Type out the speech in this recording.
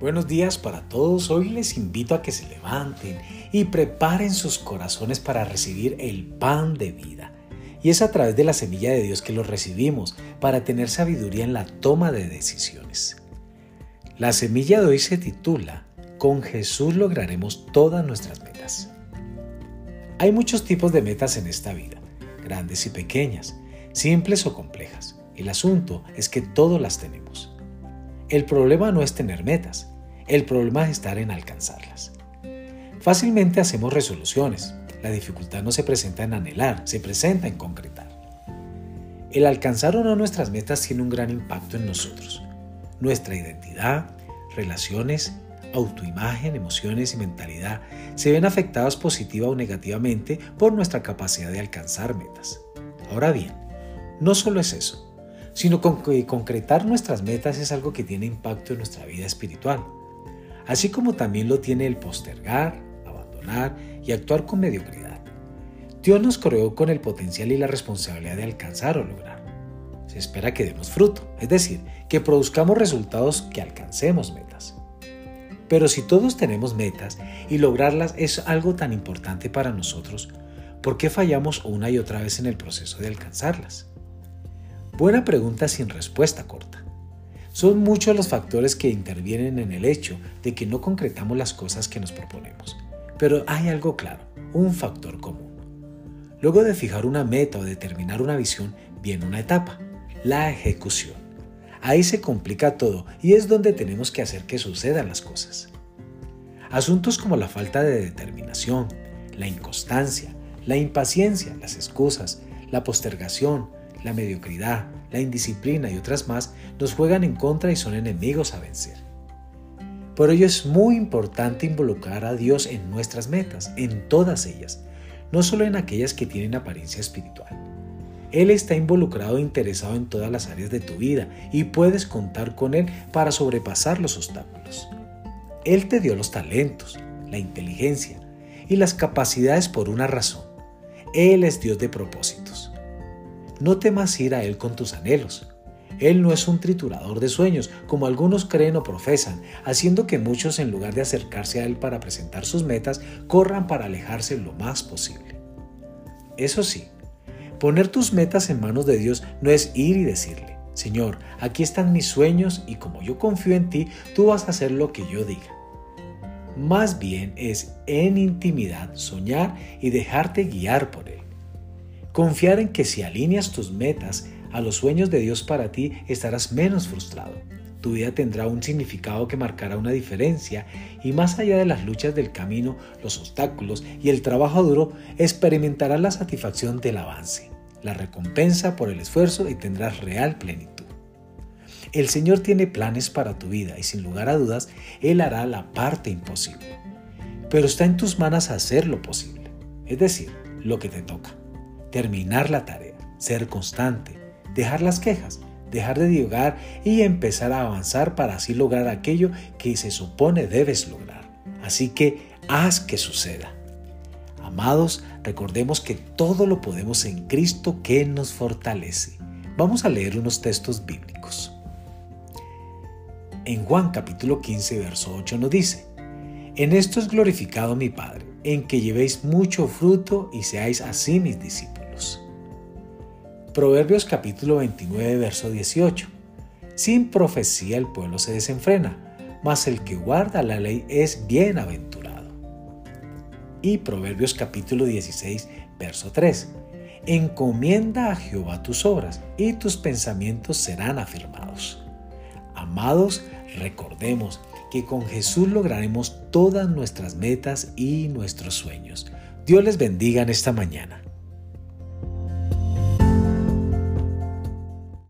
Buenos días para todos. Hoy les invito a que se levanten y preparen sus corazones para recibir el pan de vida. Y es a través de la semilla de Dios que lo recibimos para tener sabiduría en la toma de decisiones. La semilla de hoy se titula Con Jesús lograremos todas nuestras metas. Hay muchos tipos de metas en esta vida, grandes y pequeñas, simples o complejas. El asunto es que todas las tenemos. El problema no es tener metas, el problema es estar en alcanzarlas. Fácilmente hacemos resoluciones. La dificultad no se presenta en anhelar, se presenta en concretar. El alcanzar o no nuestras metas tiene un gran impacto en nosotros. Nuestra identidad, relaciones, autoimagen, emociones y mentalidad se ven afectadas positiva o negativamente por nuestra capacidad de alcanzar metas. Ahora bien, no solo es eso, sino que concretar nuestras metas es algo que tiene impacto en nuestra vida espiritual así como también lo tiene el postergar, abandonar y actuar con mediocridad. Dios nos creó con el potencial y la responsabilidad de alcanzar o lograr. Se espera que demos fruto, es decir, que produzcamos resultados que alcancemos metas. Pero si todos tenemos metas y lograrlas es algo tan importante para nosotros, ¿por qué fallamos una y otra vez en el proceso de alcanzarlas? Buena pregunta sin respuesta corta. Son muchos los factores que intervienen en el hecho de que no concretamos las cosas que nos proponemos. Pero hay algo claro, un factor común. Luego de fijar una meta o determinar una visión, viene una etapa, la ejecución. Ahí se complica todo y es donde tenemos que hacer que sucedan las cosas. Asuntos como la falta de determinación, la inconstancia, la impaciencia, las excusas, la postergación, la mediocridad, la indisciplina y otras más nos juegan en contra y son enemigos a vencer. Por ello es muy importante involucrar a Dios en nuestras metas, en todas ellas, no solo en aquellas que tienen apariencia espiritual. Él está involucrado e interesado en todas las áreas de tu vida y puedes contar con Él para sobrepasar los obstáculos. Él te dio los talentos, la inteligencia y las capacidades por una razón. Él es Dios de propósitos. No temas ir a Él con tus anhelos. Él no es un triturador de sueños, como algunos creen o profesan, haciendo que muchos en lugar de acercarse a Él para presentar sus metas, corran para alejarse lo más posible. Eso sí, poner tus metas en manos de Dios no es ir y decirle, Señor, aquí están mis sueños y como yo confío en ti, tú vas a hacer lo que yo diga. Más bien es en intimidad soñar y dejarte guiar por Él. Confiar en que si alineas tus metas a los sueños de Dios para ti, estarás menos frustrado. Tu vida tendrá un significado que marcará una diferencia y más allá de las luchas del camino, los obstáculos y el trabajo duro, experimentarás la satisfacción del avance, la recompensa por el esfuerzo y tendrás real plenitud. El Señor tiene planes para tu vida y sin lugar a dudas, Él hará la parte imposible. Pero está en tus manos hacer lo posible, es decir, lo que te toca terminar la tarea, ser constante, dejar las quejas, dejar de divagar y empezar a avanzar para así lograr aquello que se supone debes lograr. Así que haz que suceda. Amados, recordemos que todo lo podemos en Cristo que nos fortalece. Vamos a leer unos textos bíblicos. En Juan capítulo 15, verso 8 nos dice, En esto es glorificado mi Padre, en que llevéis mucho fruto y seáis así mis discípulos. Proverbios capítulo 29, verso 18. Sin profecía el pueblo se desenfrena, mas el que guarda la ley es bienaventurado. Y Proverbios capítulo 16, verso 3. Encomienda a Jehová tus obras y tus pensamientos serán afirmados. Amados, recordemos que con Jesús lograremos todas nuestras metas y nuestros sueños. Dios les bendiga en esta mañana.